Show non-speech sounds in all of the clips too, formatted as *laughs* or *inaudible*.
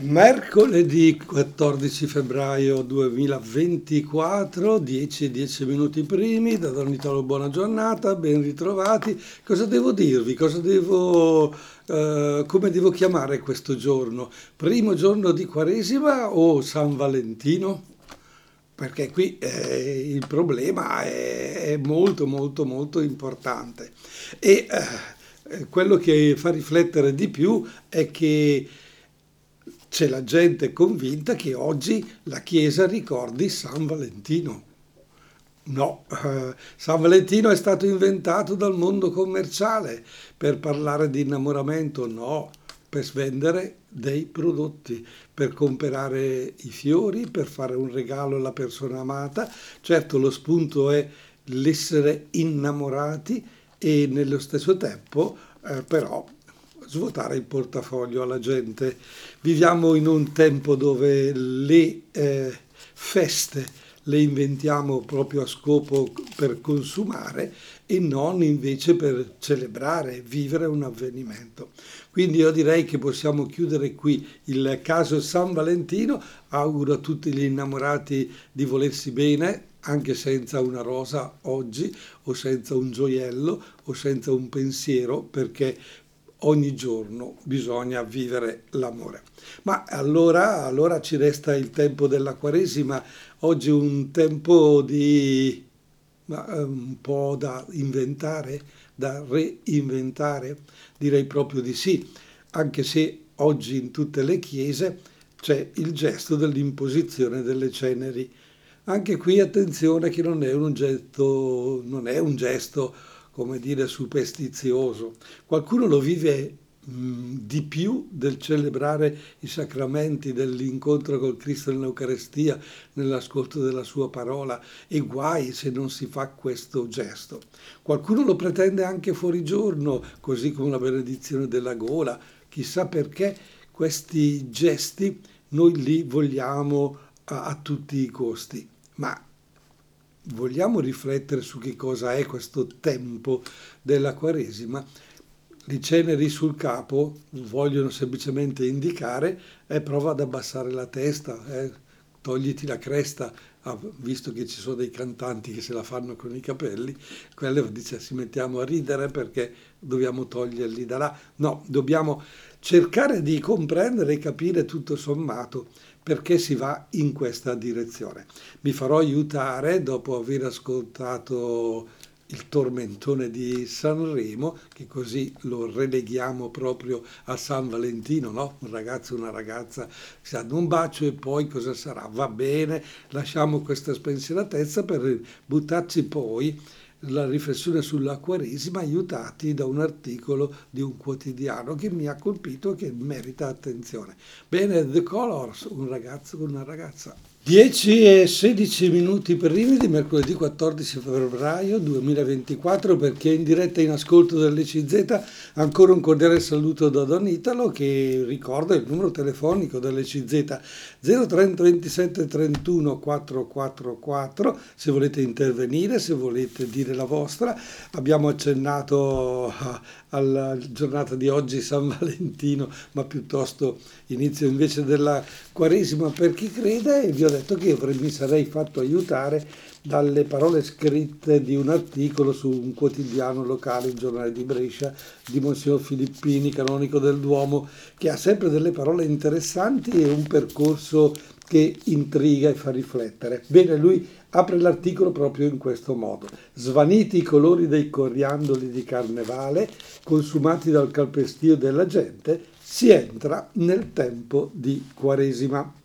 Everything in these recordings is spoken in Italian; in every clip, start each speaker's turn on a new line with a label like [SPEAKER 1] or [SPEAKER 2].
[SPEAKER 1] Mercoledì 14 febbraio 2024, 10 10 minuti primi, da Don Italo buona giornata, ben ritrovati. Cosa devo dirvi? Cosa devo, eh, come devo chiamare questo giorno? Primo giorno di Quaresima o San Valentino? Perché qui eh, il problema è, è, molto molto molto importante e eh, quello che fa riflettere di più è che c'è la gente convinta che oggi la Chiesa ricordi San Valentino. No, eh, San Valentino è stato inventato dal mondo commerciale per parlare di innamoramento, no, per svendere dei prodotti, per comprare i fiori, per fare un regalo alla persona amata. Certo lo spunto è l'essere innamorati e nello stesso tempo eh, però svuotare il portafoglio alla gente. Viviamo in un tempo dove le eh, feste le inventiamo proprio a scopo per consumare e non invece per celebrare, vivere un avvenimento. Quindi io direi che possiamo chiudere qui il caso San Valentino. Auguro a tutti gli innamorati di volersi bene, anche senza una rosa oggi o senza un gioiello o senza un pensiero, perché ogni giorno bisogna vivere l'amore. Ma allora, allora ci resta il tempo della Quaresima, oggi un tempo di eh, un po' da inventare, da reinventare, direi proprio di sì, anche se oggi in tutte le chiese c'è il gesto dell'imposizione delle ceneri. Anche qui attenzione che non è un gesto, non è un gesto come dire, superstizioso. Qualcuno lo vive mh, di più del celebrare i sacramenti, dell'incontro col Cristo nell'Eucarestia, nell'ascolto della sua parola, e guai se non si fa questo gesto. Qualcuno lo pretende anche fuori giorno, così come la benedizione della gola, chissà perché questi gesti noi li vogliamo a, a tutti i costi. Ma vogliamo riflettere su che cosa è questo tempo della Quaresima, le ceneri sul capo vogliono semplicemente indicare e prova ad abbassare la testa, eh, togliti la cresta, visto che ci sono dei cantanti che se la fanno con i capelli, quelle dice si mettiamo a ridere perché dobbiamo toglierli da là. No, dobbiamo cercare di comprendere e capire tutto sommato perché si va in questa direzione. Mi farò aiutare dopo aver ascoltato il tormentone di Sanremo, che così lo releghiamo proprio a San Valentino, no? Un ragazzo e una ragazza si danno un bacio e poi cosa sarà? Va bene, lasciamo questa spensieratezza per buttarci poi la riflessione sulla Quaresima aiutati da un articolo di un quotidiano che mi ha colpito e che merita attenzione. Bene, The Colors, un ragazzo con una ragazza. 10 e 16 minuti primi di mercoledì 14 febbraio 2024 perché in diretta in ascolto dell'ECZ ancora un cordiale saluto da Don Italo che ricorda il numero telefonico dell'ECZ 030 27 31 444 se volete intervenire, se volete dire la vostra. Abbiamo accennato alla giornata di oggi San *laughs* Valentino ma piuttosto inizio invece della Quaresima per chi crede e vi ho detto che io mi sarei fatto aiutare dalle parole scritte di un articolo su un quotidiano locale, il giornale di Brescia, di Monsignor Filippini, canonico del Duomo, che ha sempre delle parole interessanti e un percorso che intriga e fa riflettere. Bene, lui apre l'articolo proprio in questo modo. Svaniti i colori dei coriandoli di carnevale, consumati dal calpestio della gente, si entra nel tempo di Quaresima.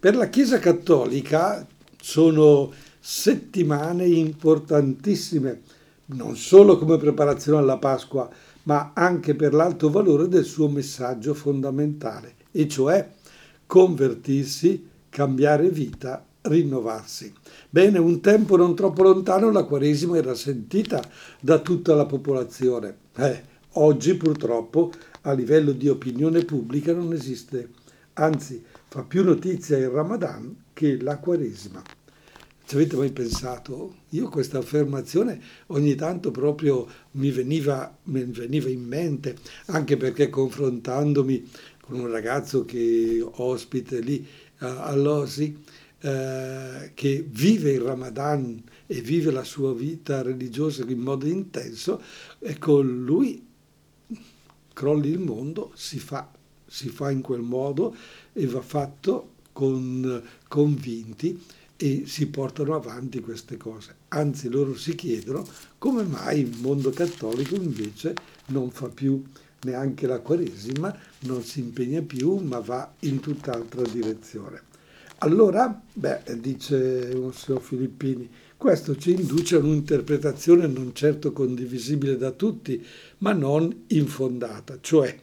[SPEAKER 1] Per la Chiesa Cattolica sono settimane importantissime, non solo come preparazione alla Pasqua, ma anche per l'alto valore del suo messaggio fondamentale, e cioè convertirsi, cambiare vita, rinnovarsi. Bene, un tempo non troppo lontano la Quaresima era sentita da tutta la popolazione. Eh, oggi purtroppo a livello di opinione pubblica non esiste, anzi fa più notizia il Ramadan che la Quaresima. Ci avete mai pensato? Io questa affermazione ogni tanto proprio mi veniva, mi veniva in mente, anche perché confrontandomi con un ragazzo che ospite lì all'Osi, eh, che vive il Ramadan e vive la sua vita religiosa in modo intenso, ecco, lui crolli il mondo, si fa, si fa in quel modo e va fatto con convinti e si portano avanti queste cose. Anzi, loro si chiedono come mai il mondo cattolico invece non fa più neanche la Quaresima, non si impegna più, ma va in tutt'altra direzione. Allora, beh, dice Monsignor Filippini, questo ci induce a un'interpretazione non certo condivisibile da tutti, ma non infondata, cioè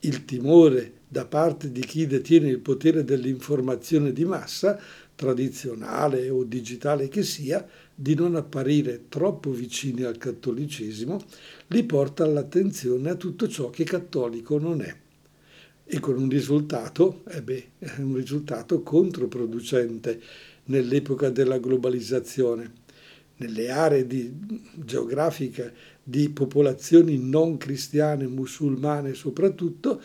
[SPEAKER 1] il timore da parte di chi detiene il potere dell'informazione di massa, tradizionale o digitale che sia, di non apparire troppo vicini al cattolicesimo, li porta all'attenzione a tutto ciò che cattolico non è. E con un risultato, eh beh, un risultato controproducente nell'epoca della globalizzazione. Nelle aree di, geografiche di popolazioni non cristiane, musulmane soprattutto,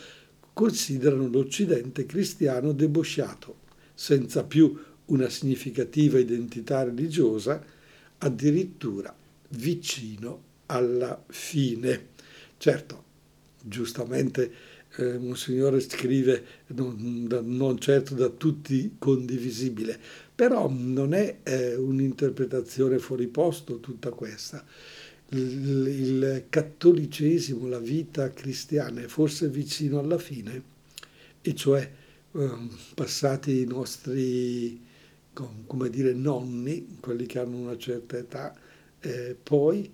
[SPEAKER 1] considerano l'Occidente cristiano debosciato, senza più una significativa identità religiosa, addirittura vicino alla fine. Certo, giustamente eh, Monsignore scrive non, non, certo da tutti condivisibile, però non è eh, un'interpretazione fuori posto tutta questa. Il, il cattolicesimo, la vita cristiana è forse vicino alla fine, e cioè eh, passati i nostri come dire, nonni, quelli che hanno una certa età, eh, poi,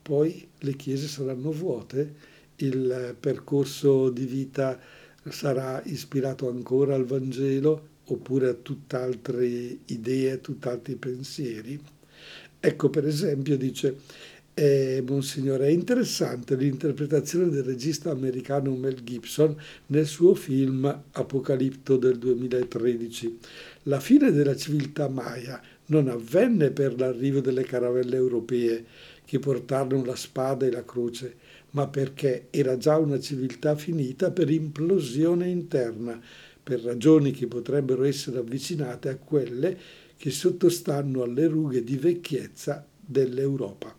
[SPEAKER 1] poi le chiese saranno vuote, il percorso di vita sarà ispirato ancora al Vangelo oppure a tutt'altre idee, tutt'altri pensieri. Ecco per esempio dice eh, Monsignore, è interessante l'interpretazione del regista americano Mel Gibson nel suo film Apocalipto del 2013. La fine della civiltà maya non avvenne per l'arrivo delle caravelle europee che portarono la spada e la croce, ma perché era già una civiltà finita per implosione interna, per ragioni che potrebbero essere avvicinate a quelle che sottostanno alle rughe di vecchiezza dell'Europa.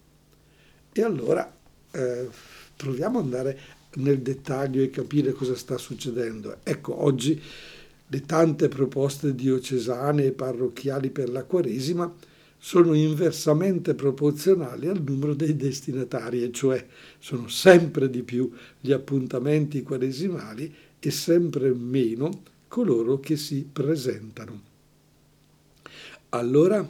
[SPEAKER 1] E allora eh, proviamo ad andare nel dettaglio e capire cosa sta succedendo. Ecco, oggi le tante proposte diocesane e parrocchiali per la Quaresima sono inversamente proporzionali al numero dei destinatari, e cioè sono sempre di più gli appuntamenti quaresimali e sempre meno coloro che si presentano. Allora,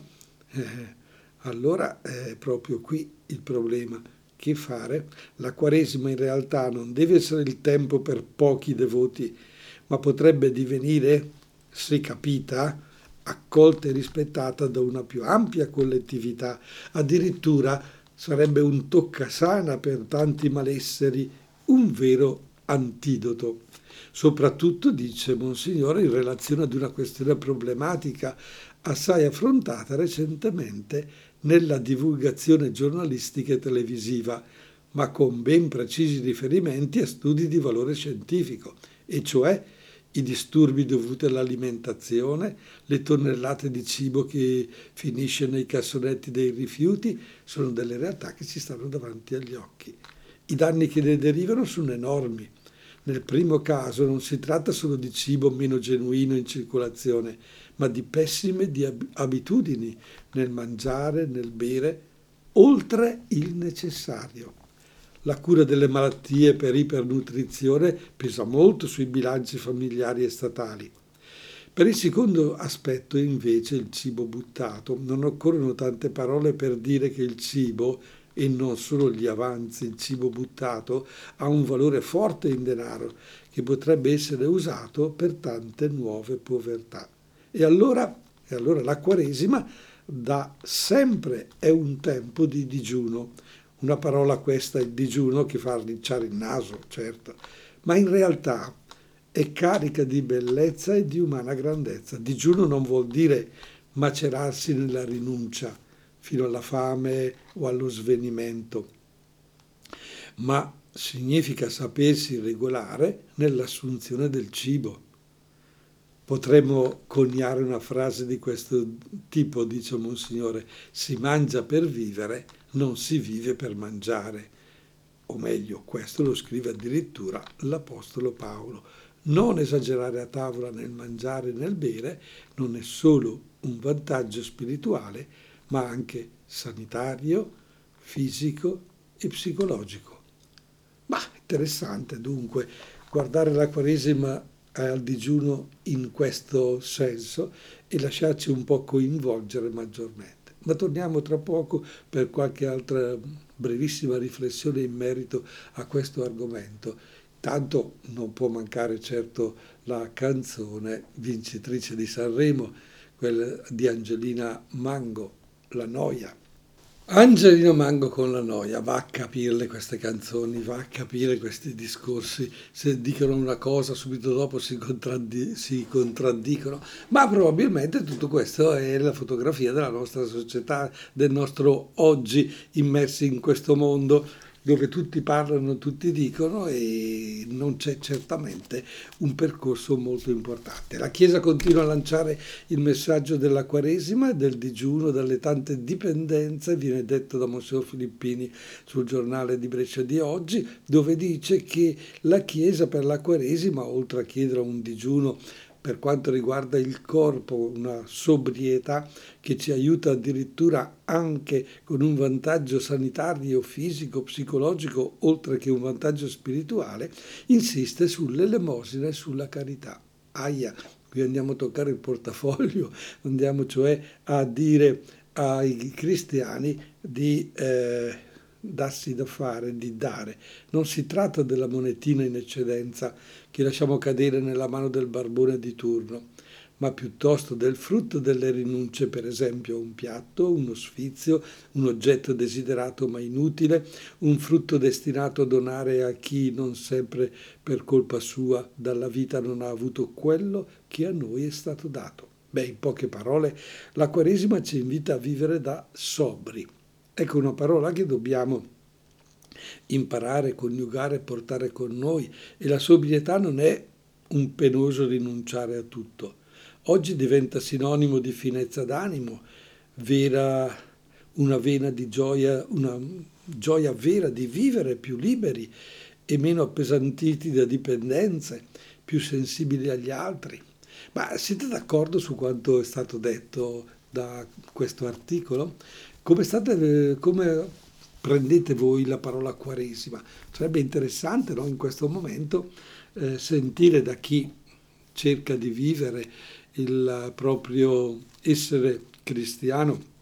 [SPEAKER 1] eh, allora è proprio qui il problema. Che fare? La Quaresima in realtà non deve essere il tempo per pochi devoti, ma potrebbe divenire, se capita, accolta e rispettata da una più ampia collettività. Addirittura sarebbe un toccasana per tanti malesseri, un vero antidoto. Soprattutto, dice Monsignore, in relazione ad una questione problematica assai affrontata recentemente nella divulgazione giornalistica e televisiva, ma con ben precisi riferimenti a studi di valore scientifico, e cioè i disturbi dovuti all'alimentazione, le tonnellate di cibo che finisce nei cassonetti dei rifiuti, sono delle realtà che ci stanno davanti agli occhi. I danni che ne derivano sono enormi. Nel primo caso non si tratta solo di cibo meno genuino in circolazione, ma di pessime di abitudini nel mangiare, nel bere, oltre il necessario. La cura delle malattie per ipernutrizione pesa molto sui bilanci familiari e statali. Per il secondo aspetto, invece, il cibo buttato, non occorrono tante parole per dire che il cibo, e non solo gli avanzi, il cibo buttato, ha un valore forte in denaro che potrebbe essere usato per tante nuove povertà. E allora, e allora la Quaresima da sempre è un tempo di digiuno una parola questa, il digiuno, che fa arricciare il naso, certo, ma in realtà è carica di bellezza e di umana grandezza. Digiuno non vuol dire macerarsi nella rinuncia fino alla fame o allo svenimento, ma significa sapersi regolare nell'assunzione del cibo. Potremmo coniare una frase di questo tipo, dice Monsignore, si mangia per vivere, non si vive per mangiare. O meglio, questo lo scrive addirittura l'Apostolo Paolo. Non esagerare a tavola nel mangiare e nel bere non è solo un vantaggio spirituale, ma anche sanitario, fisico e psicologico. Ma interessante dunque guardare la Quaresima al digiuno in questo senso e lasciarci un po' coinvolgere maggiormente. Ma torniamo tra poco per qualche altra brevissima riflessione in merito a questo argomento. Tanto non può mancare certo la canzone vincitrice di Sanremo, quella di Angelina Mango, La noia. Angelino Mango con la noia, va a capirle queste canzoni, va a capire questi discorsi, se dicono una cosa subito dopo si, contraddi- si, contraddicono, ma probabilmente tutto questo è la fotografia della nostra società, del nostro oggi immersi in questo mondo dove tutti parlano, tutti dicono e non c'è certamente un percorso molto importante. La Chiesa continua a lanciare il messaggio della Quaresima e del digiuno dalle tante dipendenze, viene detto da Monsignor Filippini sul giornale di Brescia di oggi, dove dice che la Chiesa per la Quaresima, oltre a chiedere un digiuno per quanto riguarda il corpo, una sobrietà che ci aiuta addirittura anche con un vantaggio sanitario, fisico, psicologico, oltre che un vantaggio spirituale, insiste sull'elemosina e sulla carità. Aia, qui andiamo a toccare il portafoglio, *laughs* andiamo cioè a dire ai cristiani di... Eh, darsi da fare, di dare. Non si tratta della monetina in eccedenza che lasciamo cadere nella mano del barbone di turno, ma piuttosto del frutto delle rinunce, per esempio un piatto, uno sfizio, un oggetto desiderato ma inutile, un frutto destinato a donare a chi non sempre per colpa sua dalla vita non ha avuto quello che a noi è stato dato. Beh, in poche parole, la Quaresima ci invita a vivere da sobri Ecco una parola che dobbiamo imparare, coniugare portare con noi. E la sobrietà non è un penoso rinunciare a tutto. Oggi diventa sinonimo di finezza d'animo, vera, una vena di gioia, una gioia vera di vivere più liberi e meno appesantiti da dipendenze, più sensibili agli altri. Ma siete d'accordo su quanto è stato detto da questo articolo? Come, state, come prendete voi la parola quaresima? Sarebbe interessante no, in questo momento eh, sentire da chi cerca di vivere il proprio essere cristiano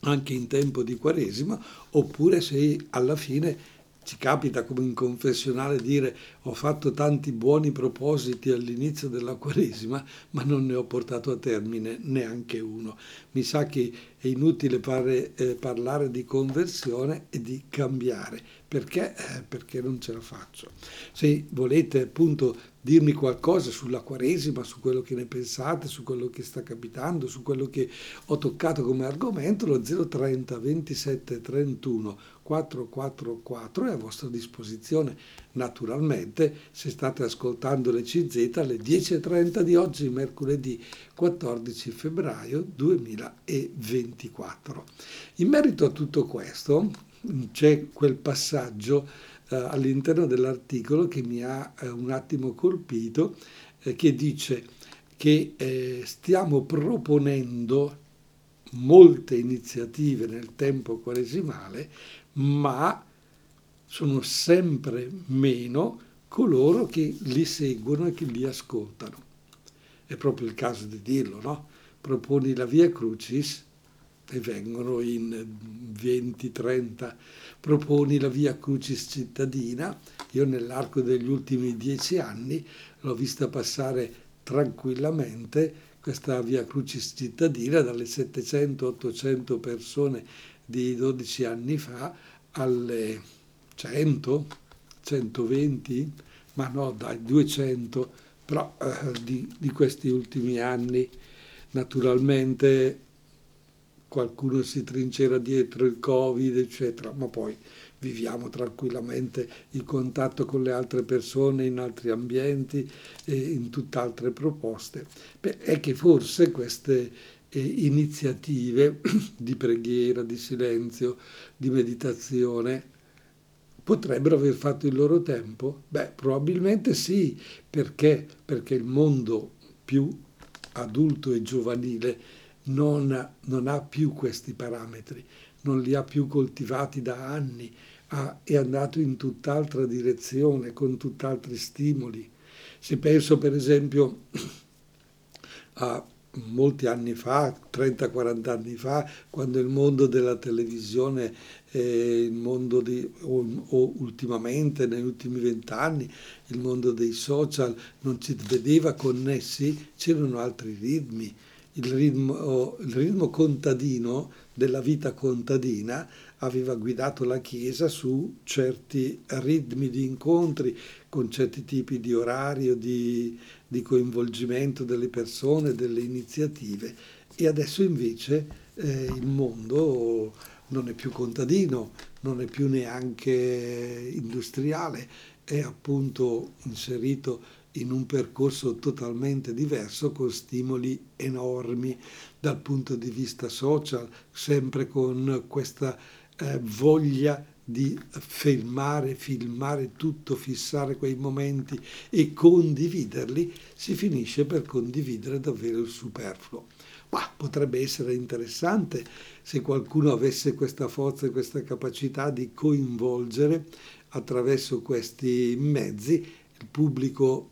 [SPEAKER 1] anche in tempo di quaresima, oppure se alla fine ci capita come in confessionale dire ho fatto tanti buoni propositi all'inizio della Quaresima, ma non ne ho portato a termine neanche uno. Mi sa che è inutile fare, eh, parlare di conversione e di cambiare. Perché? Eh, perché non ce la faccio. Se volete appunto dirmi qualcosa sulla Quaresima, su quello che ne pensate, su quello che sta capitando, su quello che ho toccato come argomento, lo 030 27 31 444 è a vostra disposizione. Naturalmente, se state ascoltando le CZ alle 10.30 di oggi, mercoledì 14 febbraio 2024. In merito a tutto questo, c'è quel passaggio eh, all'interno dell'articolo che mi ha eh, un attimo colpito, eh, che dice che eh, stiamo proponendo molte iniziative nel tempo quaresimale ma sono sempre meno coloro che li seguono e che li ascoltano. È proprio il caso di dirlo, no? Proponi la via Crucis e vengono in 20-30. Proponi la via Crucis cittadina. Io nell'arco degli ultimi dieci anni l'ho vista passare tranquillamente questa via Crucis cittadina dalle 700-800 persone di 12 anni fa alle 100, 120, ma no dai 200, però eh, di, di questi ultimi anni naturalmente qualcuno si trincera dietro il Covid, eccetera, ma poi viviamo tranquillamente il contatto con le altre persone in altri ambienti e in tutt'altre proposte. Beh, è che forse queste eh, iniziative *clears throat* di preghiera, di silenzio, di meditazione potrebbero aver fatto il loro tempo? Beh, probabilmente sì, perché? Perché il mondo più adulto e giovanile non, non ha più questi parametri, non li ha più coltivati da anni, ha, è andato in tutt'altra direzione, con tutt'altri stimoli. Se penso per esempio *clears throat* a molti anni fa, 30-40 anni fa, quando il mondo della televisione, eh, il mondo di, o, o, ultimamente, negli ultimi vent'anni, il mondo dei social non ci vedeva connessi, c'erano altri ritmi. Il ritmo, il ritmo contadino della vita contadina aveva guidato la Chiesa su certi ritmi di incontri, con certi tipi di orario, di, di coinvolgimento delle persone, delle iniziative e adesso invece eh, il mondo non è più contadino, non è più neanche industriale, è appunto inserito in un percorso totalmente diverso con stimoli enormi dal punto di vista social, sempre con questa eh, voglia di filmare, filmare tutto, fissare quei momenti e condividerli, si finisce per condividere davvero il superfluo. Ma potrebbe essere interessante se qualcuno avesse questa forza e questa capacità di coinvolgere attraverso questi mezzi il pubblico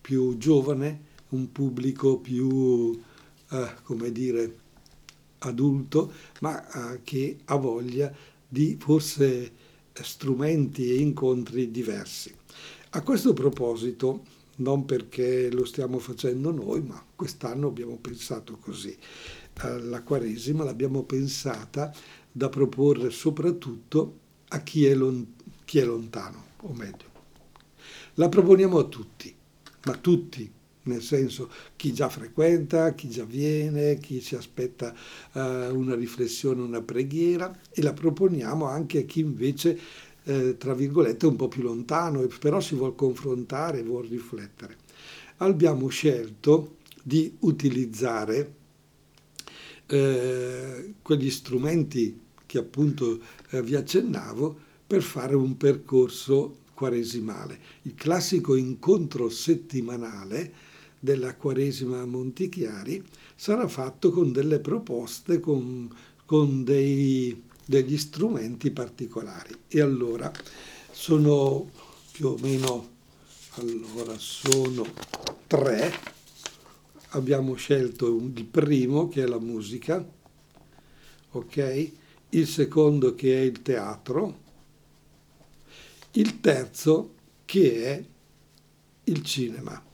[SPEAKER 1] più giovane, un pubblico più, eh, come dire, adulto, ma eh, che ha voglia di forse strumenti e incontri diversi. A questo proposito, non perché lo stiamo facendo noi, ma quest'anno abbiamo pensato così. La Quaresima l'abbiamo pensata da proporre soprattutto a chi è, lon- chi è lontano, o meglio. La proponiamo a tutti, ma tutti nel senso chi già frequenta, chi già viene, chi si aspetta uh, una riflessione, una preghiera e la proponiamo anche a chi invece, eh, tra virgolette, è un po' più lontano, però si vuole confrontare, vuole riflettere. Abbiamo scelto di utilizzare eh, quegli strumenti che appunto eh, vi accennavo per fare un percorso quaresimale. Il classico incontro settimanale della Quaresima a Montichiari sarà fatto con delle proposte, con, con dei, degli strumenti particolari. E allora sono più o meno, allora sono tre, abbiamo scelto il primo che è la musica, ok? Il secondo che è il teatro, il terzo che è il cinema.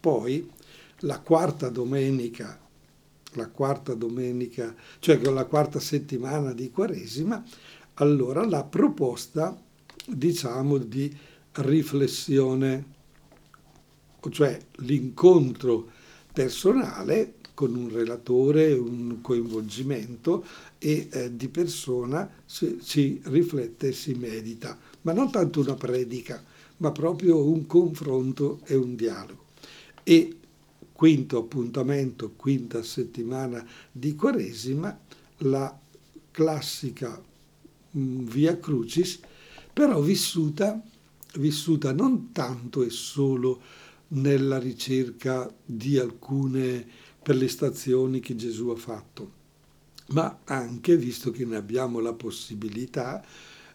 [SPEAKER 1] Poi la quarta domenica, la quarta domenica, cioè con la quarta settimana di Quaresima, allora la proposta, diciamo, di riflessione, cioè l'incontro personale con un relatore, un coinvolgimento e eh, di persona si, si riflette e si medita, ma non tanto una predica, ma proprio un confronto e un dialogo e quinto appuntamento, quinta settimana di Quaresima, la classica mm, Via Crucis, però vissuta, vissuta non tanto e solo nella ricerca di alcune per le stazioni che Gesù ha fatto, ma anche, visto che ne abbiamo la possibilità,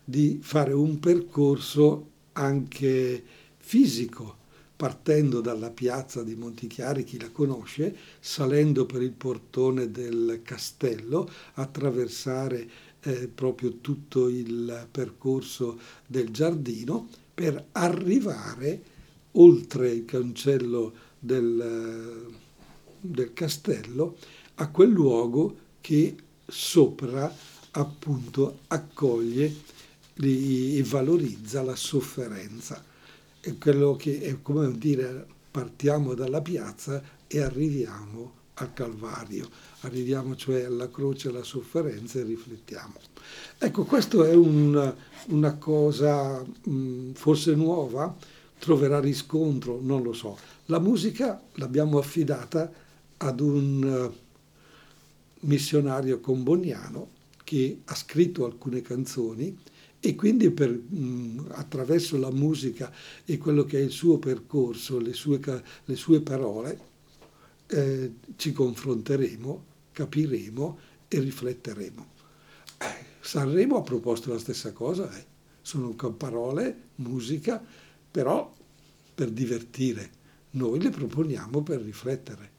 [SPEAKER 1] di fare un percorso anche fisico, partendo dalla piazza di Montichiari, chi la conosce, salendo per il portone del castello, attraversare eh, proprio tutto il percorso del giardino per arrivare oltre il cancello del, del castello a quel luogo che sopra appunto accoglie e valorizza la sofferenza è quello che è come dire partiamo dalla piazza e arriviamo al Calvario, arriviamo cioè alla croce, alla sofferenza e riflettiamo. Ecco, questa è un, una cosa mh, forse nuova, troverà riscontro, non lo so. La musica l'abbiamo affidata ad un uh, missionario comboniano che ha scritto alcune canzoni e quindi per, mh, attraverso la musica e quello che è il suo percorso, le sue, le sue parole, eh, ci confronteremo, capiremo e rifletteremo. Eh, Sanremo ha proposto la stessa cosa, eh. sono parole, musica, però per divertire. Noi le proponiamo per riflettere.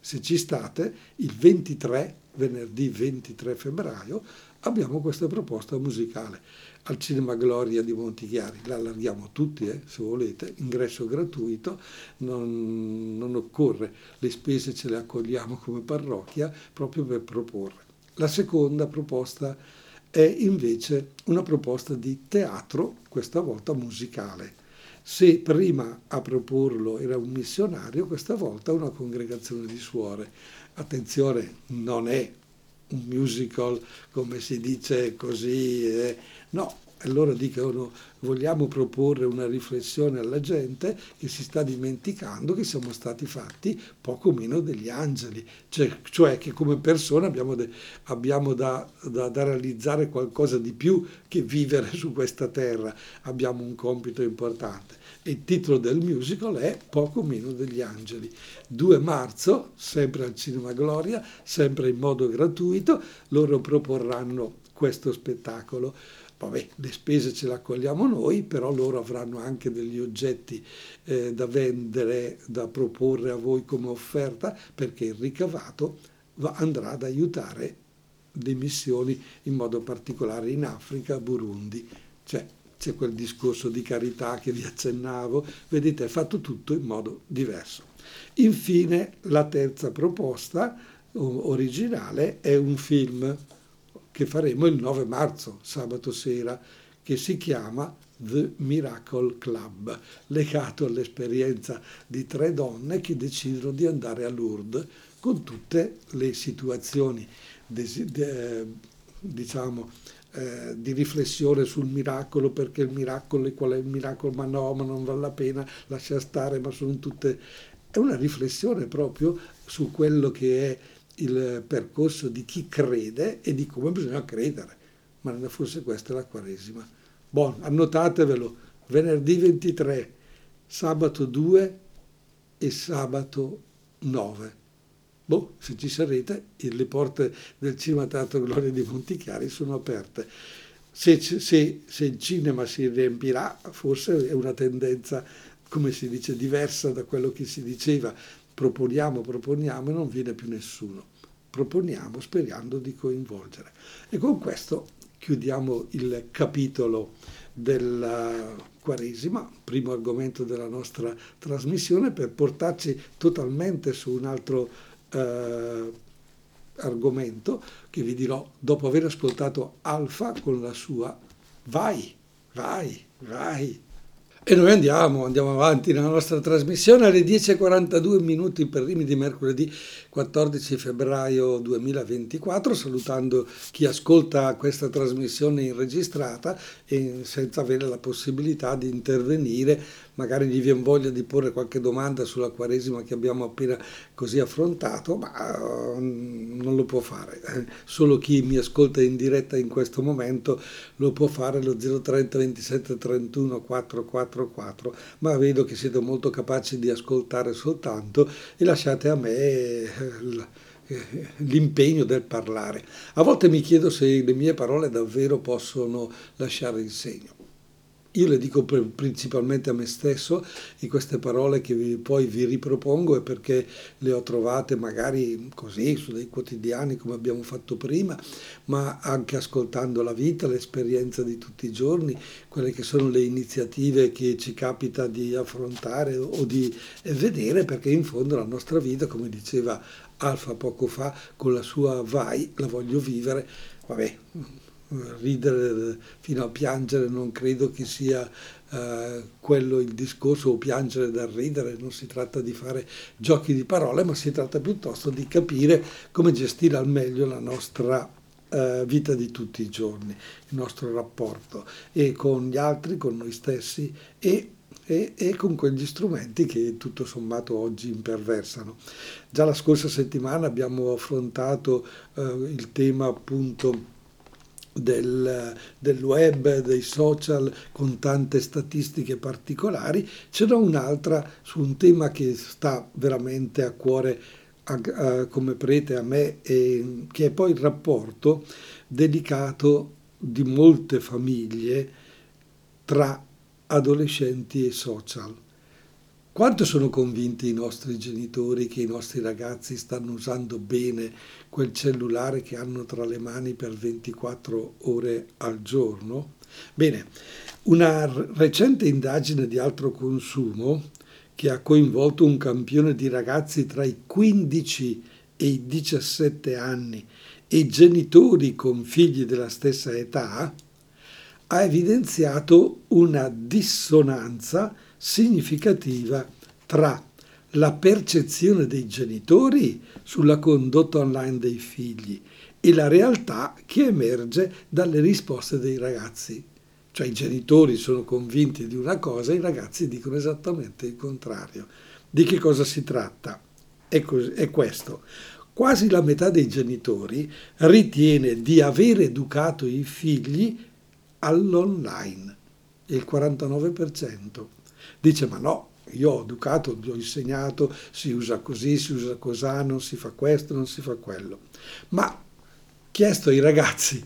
[SPEAKER 1] Se ci state, il 23, venerdì 23 febbraio, abbiamo questa proposta musicale al Cinema Gloria di Montichiari. La allarghiamo tutti, eh, se volete, ingresso gratuito, non, non occorre, le spese ce le accogliamo come parrocchia proprio per proporre. La seconda proposta è invece una proposta di teatro, questa volta musicale. Se prima a proporlo era un missionario, questa volta una congregazione di suore. Attenzione, non è un musical come si dice così, eh, no, allora dicono vogliamo proporre una riflessione alla gente che si sta dimenticando che siamo stati fatti poco meno degli angeli, cioè, cioè che come persone abbiamo, de, abbiamo da, da, da, realizzare qualcosa di più che vivere su questa terra, abbiamo un compito importante. Il titolo del musical è Poco meno degli angeli. 2 marzo, sempre al Cinema Gloria, sempre in modo gratuito, loro proporranno questo spettacolo. Vabbè, le spese ce le accogliamo noi, però loro avranno anche degli oggetti eh, da vendere, da proporre a voi come offerta, perché il ricavato va, andrà ad aiutare le missioni, in modo particolare in Africa, Burundi. Cioè, c'è quel discorso di carità che vi accennavo, vedete, è fatto tutto in modo diverso. Infine, la terza proposta originale è un film che faremo il 9 marzo, sabato sera, che si chiama The Miracle Club, legato all'esperienza di tre donne che decidono di andare a Lourdes con tutte le situazioni diciamo, eh, di riflessione sul miracolo, perché il miracolo qual è il miracolo, ma no, ma non vale la pena, lascia stare, ma sono tutte... È una riflessione proprio su quello che è il percorso di chi crede e di come bisogna credere. Ma forse questa è la Quaresima. Buon, annotatevelo, venerdì 23, sabato 2 e sabato 9. Boh, se ci sarete, le porte del Cinema Teatro Gloria di Montichiari sono aperte. Se, se, se il cinema si riempirà, forse è una tendenza, come si dice, diversa da quello che si diceva proponiamo, proponiamo e non viene più nessuno. Proponiamo sperando di coinvolgere. E con questo chiudiamo il capitolo della Quaresima, primo argomento della nostra trasmissione, per portarci totalmente su un altro eh, argomento che vi dirò dopo aver ascoltato Alfa con la sua Vai, vai, vai. E noi andiamo, andiamo avanti nella nostra trasmissione alle 10.42 minuti per rimi di mercoledì 14 febbraio 2024, salutando chi ascolta questa trasmissione in registrata e senza avere la possibilità di intervenire magari gli viene voglia di porre qualche domanda sulla Quaresima che abbiamo appena così affrontato, ma uh, non lo può fare. Eh, *laughs* solo chi mi ascolta in diretta in questo momento lo può fare lo 030 27 31 444, ma vedo che siete molto capaci di ascoltare soltanto e lasciate a me eh, l'impegno del parlare. A volte mi chiedo se le mie parole davvero possono lasciare il segno. Io le dico principalmente a me stesso e queste parole che vi, poi vi ripropongo è perché le ho trovate magari così su dei quotidiani come abbiamo fatto prima, ma anche ascoltando la vita, l'esperienza di tutti i giorni, quelle che sono le iniziative che ci capita di affrontare o di vedere, perché in fondo la nostra vita, come diceva Alfa poco fa, con la sua vai, la voglio vivere, vabbè ridere fino a piangere non credo che sia eh, quello il discorso o piangere dal ridere, non si tratta di fare giochi di parole, ma si tratta piuttosto di capire come gestire al meglio la nostra eh, vita di tutti i giorni, il nostro rapporto e con gli altri, con noi stessi e e, e, con quegli strumenti che tutto sommato oggi imperversano. Già la scorsa settimana abbiamo affrontato eh, il tema appunto del, del, web, dei social con tante statistiche particolari, ce n'è un'altra su un tema che sta veramente a cuore a, a, come prete a me, e, che è poi il rapporto delicato di molte famiglie tra adolescenti e social. Quanto sono convinti i nostri genitori che i nostri ragazzi stanno usando bene quel cellulare che hanno tra le mani per 24 ore al giorno? Bene, una recente indagine di altro consumo che ha coinvolto un campione di ragazzi tra i 15 e i 17 anni e genitori con figli della stessa età, ha evidenziato una dissonanza significativa tra la percezione dei genitori sulla condotta online dei figli e la realtà che emerge dalle risposte dei ragazzi. Cioè i genitori sono convinti di una cosa e i ragazzi dicono esattamente il contrario. Di che cosa si tratta? È, così, è questo. Quasi la metà dei genitori ritiene di aver educato i figli all'online, il 49%. Dice ma no, io ho educato, gli ho insegnato, si usa così, si usa così, non si fa questo, non si fa quello. Ma chiesto ai ragazzi,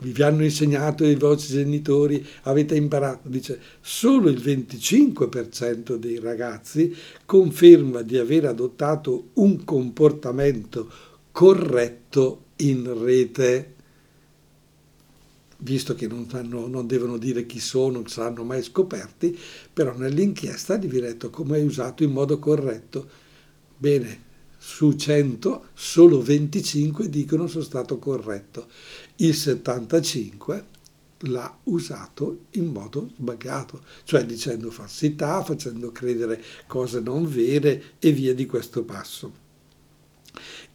[SPEAKER 1] vi hanno insegnato i vostri genitori, avete imparato, dice solo il 25% dei ragazzi conferma di aver adottato un comportamento corretto in rete visto che non, fanno, non, devono dire chi sono, non saranno mai scoperti, però nell'inchiesta gli viene detto come hai usato in modo corretto. Bene, su 100 solo 25 dicono sono stato corretto, il 75 l'ha usato in modo sbagliato, cioè dicendo falsità, facendo credere cose non vere e via di questo passo.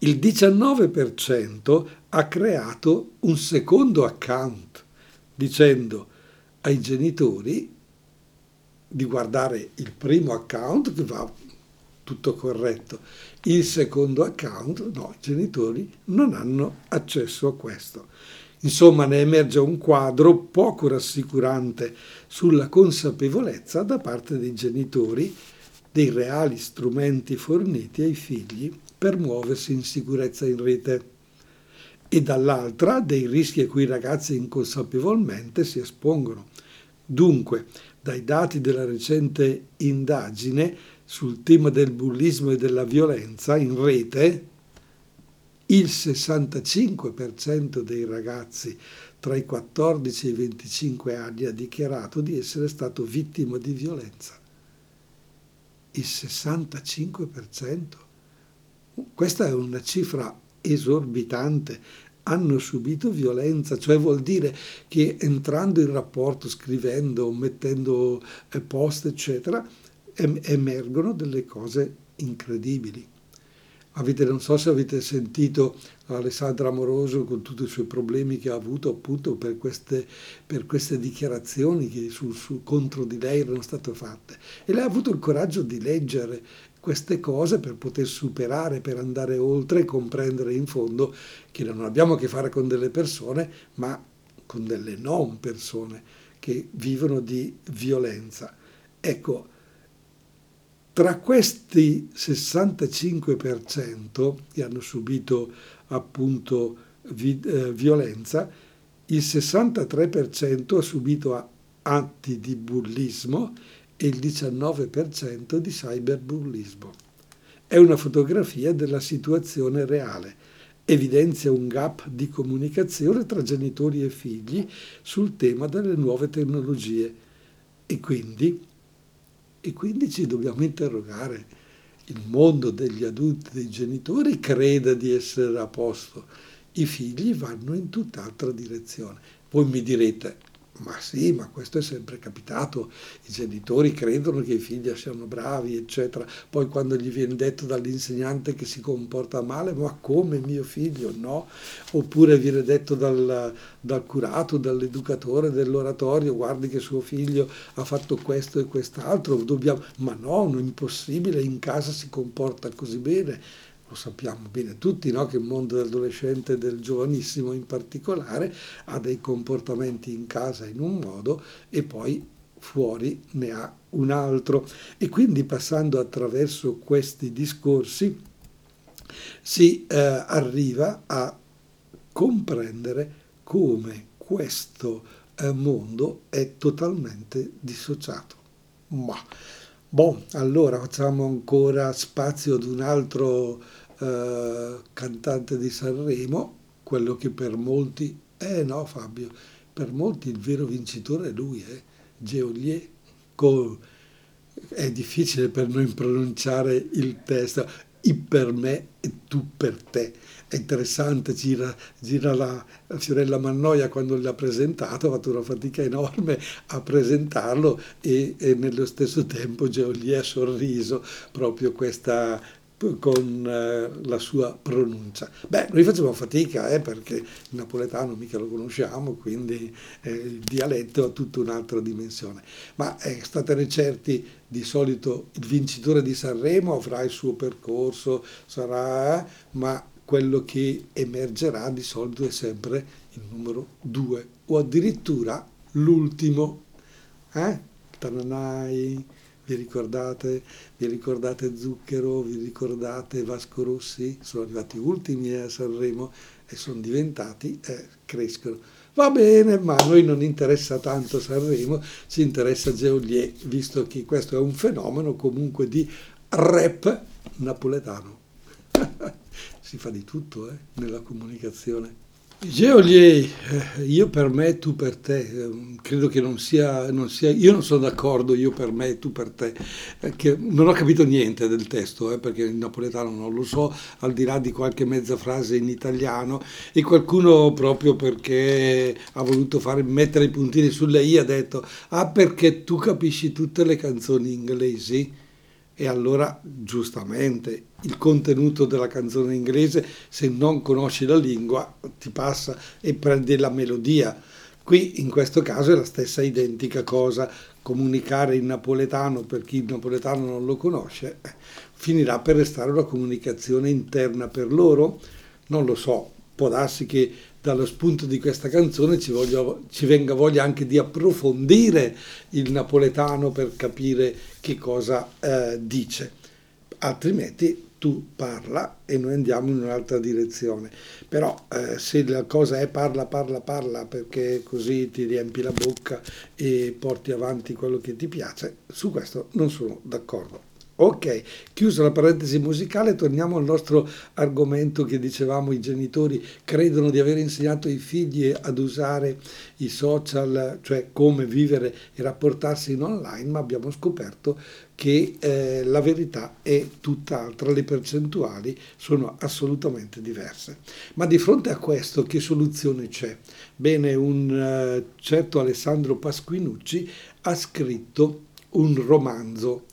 [SPEAKER 1] Il 19% ha creato un secondo account dicendo ai genitori di guardare il primo account che va tutto corretto, il secondo account no, i genitori non hanno accesso a questo. Insomma, ne emerge un quadro poco rassicurante sulla consapevolezza da parte dei genitori dei reali strumenti forniti ai figli per muoversi in sicurezza in rete e dall'altra dei rischi a cui i ragazzi inconsapevolmente si espongono. Dunque, dai dati della recente indagine sul tema del bullismo e della violenza in rete, il 65% dei ragazzi tra i 14 e i 25 anni ha dichiarato di essere stato vittima di violenza. Il 65%? Questa è una cifra esorbitante. Hanno subito violenza, cioè vuol dire che entrando in rapporto, scrivendo, mettendo eh, post, eccetera, emergono delle cose incredibili. Avete, non so se avete sentito Alessandra Amoroso con tutti i suoi problemi che ha avuto appunto per queste, per queste dichiarazioni che su, su, contro di lei erano state fatte. E lei ha avuto il coraggio di leggere queste cose per poter superare, per andare oltre e comprendere in fondo che non abbiamo a che fare con delle persone, ma con delle non persone che vivono di violenza. Ecco, tra questi 65% che hanno subito appunto vi, eh, violenza, il 63% ha subito atti di bullismo e il 19% di cyberbullismo. È una fotografia della situazione reale, evidenzia un gap di comunicazione tra genitori e figli sul tema delle nuove tecnologie e quindi, e quindi ci dobbiamo interrogare. Il mondo degli adulti, dei genitori, crede di essere a posto, i figli vanno in tutt'altra direzione. Voi mi direte, ma sì, ma questo è sempre capitato. I genitori credono che i figli siano bravi, eccetera. Poi quando gli viene detto dall'insegnante che si comporta male, ma come mio figlio? No. Oppure viene detto dal, dal curato, dall'educatore dell'oratorio, guardi che suo figlio ha fatto questo e quest'altro, dobbiamo... ma no, non è impossibile, in casa si comporta così bene lo sappiamo bene tutti, no? che il mondo dell'adolescente e del giovanissimo in particolare ha dei comportamenti in casa in un modo e poi fuori ne ha un altro. E quindi passando attraverso questi discorsi si eh, arriva a comprendere come questo eh, mondo è totalmente dissociato. Ma, boh, allora facciamo ancora spazio ad un altro eh, cantante di Sanremo, quello che per molti, eh no Fabio, per molti il vero vincitore è lui, eh, Geolier, con, è difficile per noi pronunciare il testo, I per me e tu per te. È interessante, gira, gira la, la Fiorella Mannoia quando l'ha presentato, ha fatto una fatica enorme a presentarlo e, e nello stesso tempo Geolier ha sorriso proprio questa con eh, la sua pronuncia. Beh, noi facciamo fatica eh, perché il napoletano mica lo conosciamo, quindi eh, il dialetto ha tutta un'altra dimensione. Ma eh, statene certi, di solito il vincitore di Sanremo avrà il suo percorso, sarà, ma quello che emergerà di solito è sempre il numero due o addirittura l'ultimo. Eh? Tananai vi ricordate, vi ricordate Zucchero, vi ricordate Vasco Rossi? Sono arrivati ultimi a Sanremo e sono diventati, eh, crescono. Va bene, ma a noi non interessa tanto Sanremo, ci interessa Geolier, visto che questo è un fenomeno comunque di rap napoletano. *laughs* si fa di tutto eh, nella comunicazione. Geolier, eh, io per me, tu per te, ehm, credo che non sia, non sia, io non sono d'accordo, io per me, tu per te, che non ho capito niente del testo, eh, perché in napoletano non lo so, al di là di qualche mezza frase in italiano, e qualcuno proprio perché ha voluto fare, mettere i puntini sulle i ha detto, ah perché tu capisci tutte le canzoni inglesi? E allora, giustamente, il contenuto della canzone inglese, se non conosci la lingua, ti passa e prendi la melodia. Qui, in questo caso, è la stessa identica cosa. Comunicare in napoletano, per chi il napoletano non lo conosce, eh, finirà per restare una comunicazione interna per loro. Non lo so, può darsi che dallo spunto di questa canzone ci, voglio, ci, venga voglia anche di approfondire il napoletano per capire che cosa eh, dice. Altrimenti tu parla e noi andiamo in un'altra direzione. Però eh, se la cosa è parla, parla, parla perché così ti riempi la bocca e porti avanti quello che ti piace, su questo non sono d'accordo. Ok, chiusa la parentesi musicale, torniamo al nostro argomento che dicevamo i genitori credono di aver insegnato ai figli ad usare i social, cioè come vivere e rapportarsi in online, ma abbiamo scoperto che eh, la verità è tutt'altra, le percentuali sono assolutamente diverse. Ma di fronte a questo che soluzione c'è? Bene, un uh, certo Alessandro Pasquinucci ha scritto un romanzo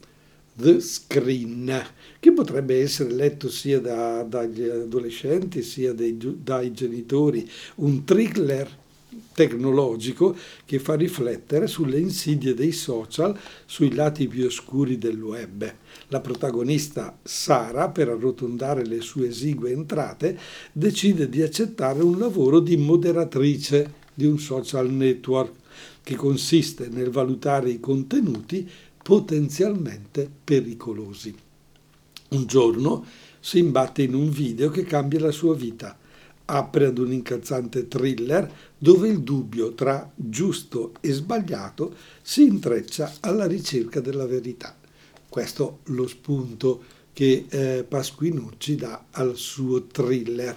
[SPEAKER 1] The Screen, che potrebbe essere letto sia da, dagli adolescenti sia dei, dai genitori, un thriller tecnologico che fa riflettere sulle insidie dei social, sui lati più oscuri del web. La protagonista Sara, per arrotondare le sue esigue entrate, decide di accettare un lavoro di moderatrice di un social network che consiste nel valutare i contenuti potenzialmente pericolosi. Un giorno si imbatte in un video che cambia la sua vita. Apre ad un incalzante thriller dove il dubbio tra giusto e sbagliato si intreccia alla ricerca della verità. Questo lo spunto che eh, Pasquinucci dà al suo thriller.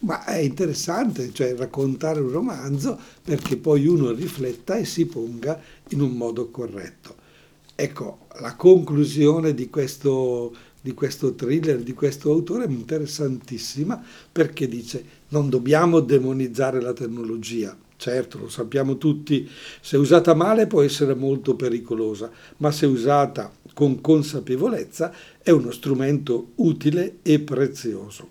[SPEAKER 1] Ma è interessante, cioè raccontare un romanzo perché poi uno rifletta e si ponga in un modo corretto. Ecco, la conclusione di questo, di questo thriller, di questo autore è interessantissima perché dice non dobbiamo demonizzare la tecnologia, Certo, lo sappiamo tutti, se usata male può essere molto pericolosa, ma se usata con consapevolezza è uno strumento utile e prezioso.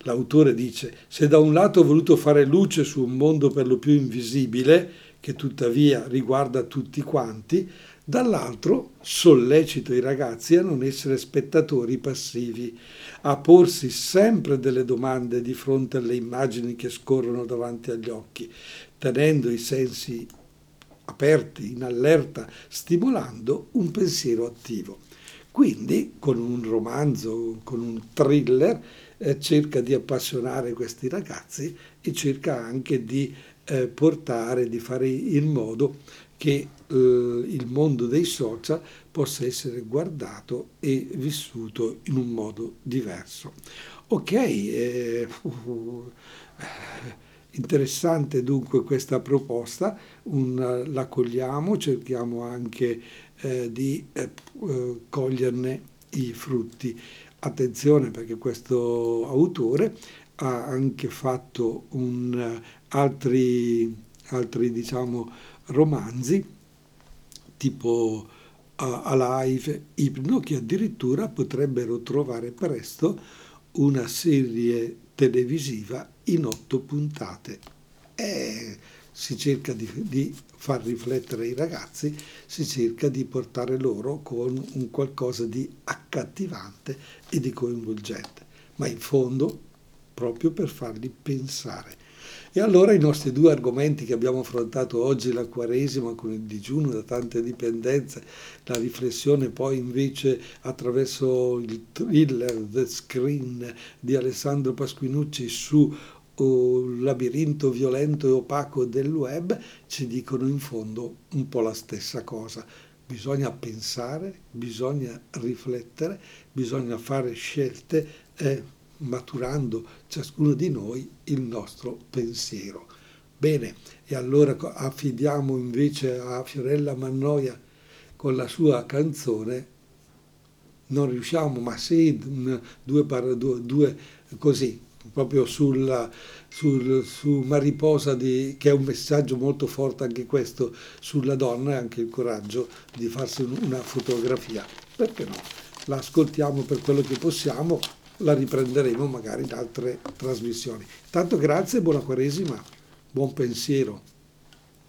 [SPEAKER 1] L'autore dice, se da un lato ho voluto fare luce su un mondo per lo più invisibile, che tuttavia riguarda tutti quanti, dall'altro sollecito i ragazzi a non essere spettatori passivi, a porsi sempre delle domande di fronte alle immagini che scorrono davanti agli occhi, tenendo i sensi aperti, in allerta, stimolando un pensiero attivo. Quindi, con un romanzo, con un thriller, eh, cerca di appassionare questi ragazzi e cerca anche di eh, portare, di fare in modo che eh, il mondo dei social possa essere guardato e vissuto in un modo diverso. Ok, eh, uh, *laughs* Interessante dunque questa proposta, un, la cogliamo, cerchiamo anche eh, di eh, eh, coglierne i frutti. Attenzione perché questo autore ha anche fatto un, altri, altri diciamo, romanzi tipo Alive, Ipno, che addirittura potrebbero trovare presto una serie televisiva in otto puntate. E si cerca di, di, far riflettere i ragazzi, si cerca di portare loro con un qualcosa di accattivante e di coinvolgente, ma in fondo proprio per farli pensare. E allora i nostri due argomenti che abbiamo affrontato oggi, la Quaresima con il digiuno da tante dipendenze, la riflessione poi invece attraverso il thriller The Screen di Alessandro Pasquinucci su un labirinto violento e opaco del web, ci dicono in fondo un po' la stessa cosa. Bisogna pensare, bisogna riflettere, bisogna fare scelte. Eh, maturando ciascuno di noi il nostro pensiero. Bene, e allora affidiamo invece a Fiorella Mannoia con la sua canzone, non riusciamo, ma sì, due, due, due così, proprio sulla, sul, su Mariposa, di, che è un messaggio molto forte anche questo sulla donna e anche il coraggio di farsi una fotografia. Perché no? La ascoltiamo per quello che possiamo, la riprenderemo magari in altre trasmissioni. Tanto grazie, buona Quaresima, buon pensiero.